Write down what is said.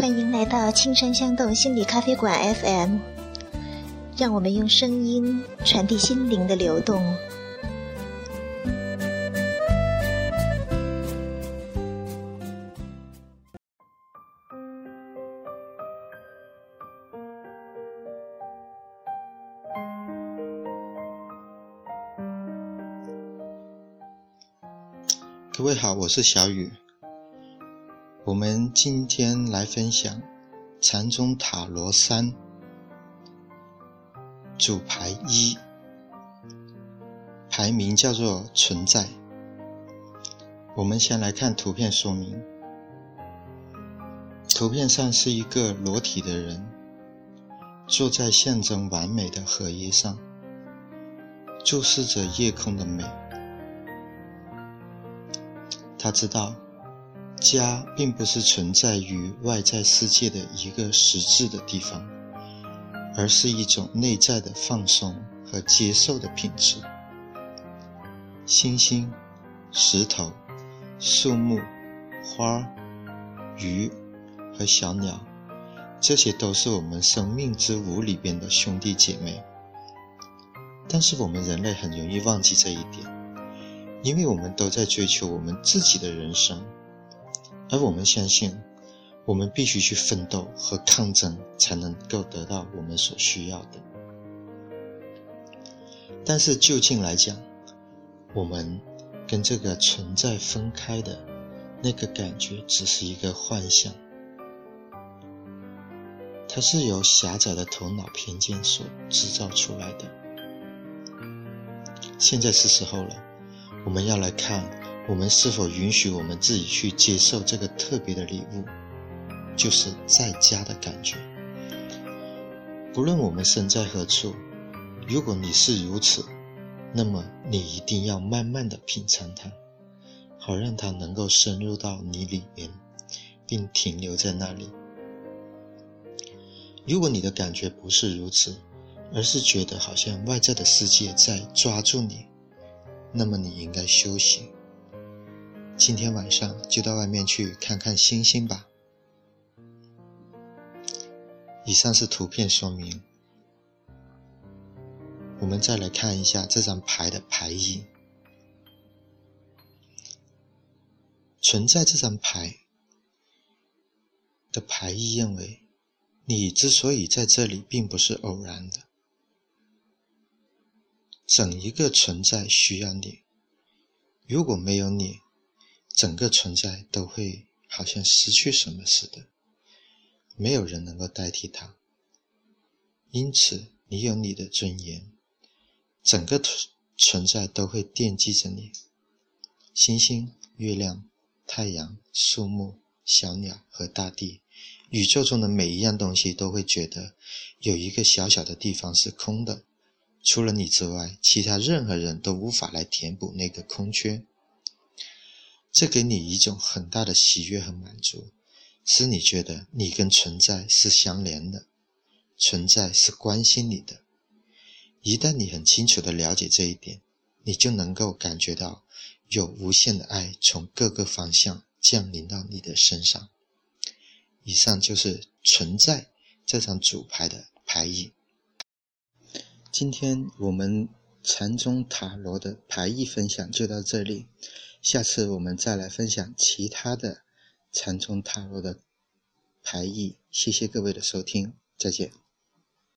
欢迎来到青山香豆心理咖啡馆 FM，让我们用声音传递心灵的流动。各位好，我是小雨。我们今天来分享禅宗塔罗三主牌一，牌名叫做存在。我们先来看图片说明。图片上是一个裸体的人，坐在象征完美的荷叶上，注视着夜空的美。他知道。家并不是存在于外在世界的一个实质的地方，而是一种内在的放松和接受的品质。星星、石头、树木、花、鱼和小鸟，这些都是我们生命之舞里边的兄弟姐妹。但是我们人类很容易忘记这一点，因为我们都在追求我们自己的人生。而我们相信，我们必须去奋斗和抗争，才能够得到我们所需要的。但是就近来讲，我们跟这个存在分开的那个感觉，只是一个幻象，它是由狭窄的头脑偏见所制造出来的。现在是时候了，我们要来看。我们是否允许我们自己去接受这个特别的礼物，就是在家的感觉？不论我们身在何处，如果你是如此，那么你一定要慢慢的品尝它，好让它能够深入到你里面，并停留在那里。如果你的感觉不是如此，而是觉得好像外在的世界在抓住你，那么你应该休息。今天晚上就到外面去看看星星吧。以上是图片说明，我们再来看一下这张牌的牌意。存在这张牌的牌意认为，你之所以在这里，并不是偶然的，整一个存在需要你，如果没有你。整个存在都会好像失去什么似的，没有人能够代替它。因此，你有你的尊严，整个存存在都会惦记着你。星星、月亮、太阳、树木、小鸟和大地，宇宙中的每一样东西都会觉得有一个小小的地方是空的，除了你之外，其他任何人都无法来填补那个空缺。这给你一种很大的喜悦和满足，使你觉得你跟存在是相连的，存在是关心你的。一旦你很清楚的了解这一点，你就能够感觉到有无限的爱从各个方向降临到你的身上。以上就是存在这张主牌的牌意。今天我们禅宗塔罗的牌意分享就到这里。下次我们再来分享其他的禅宗塔罗的牌意。谢谢各位的收听，再见。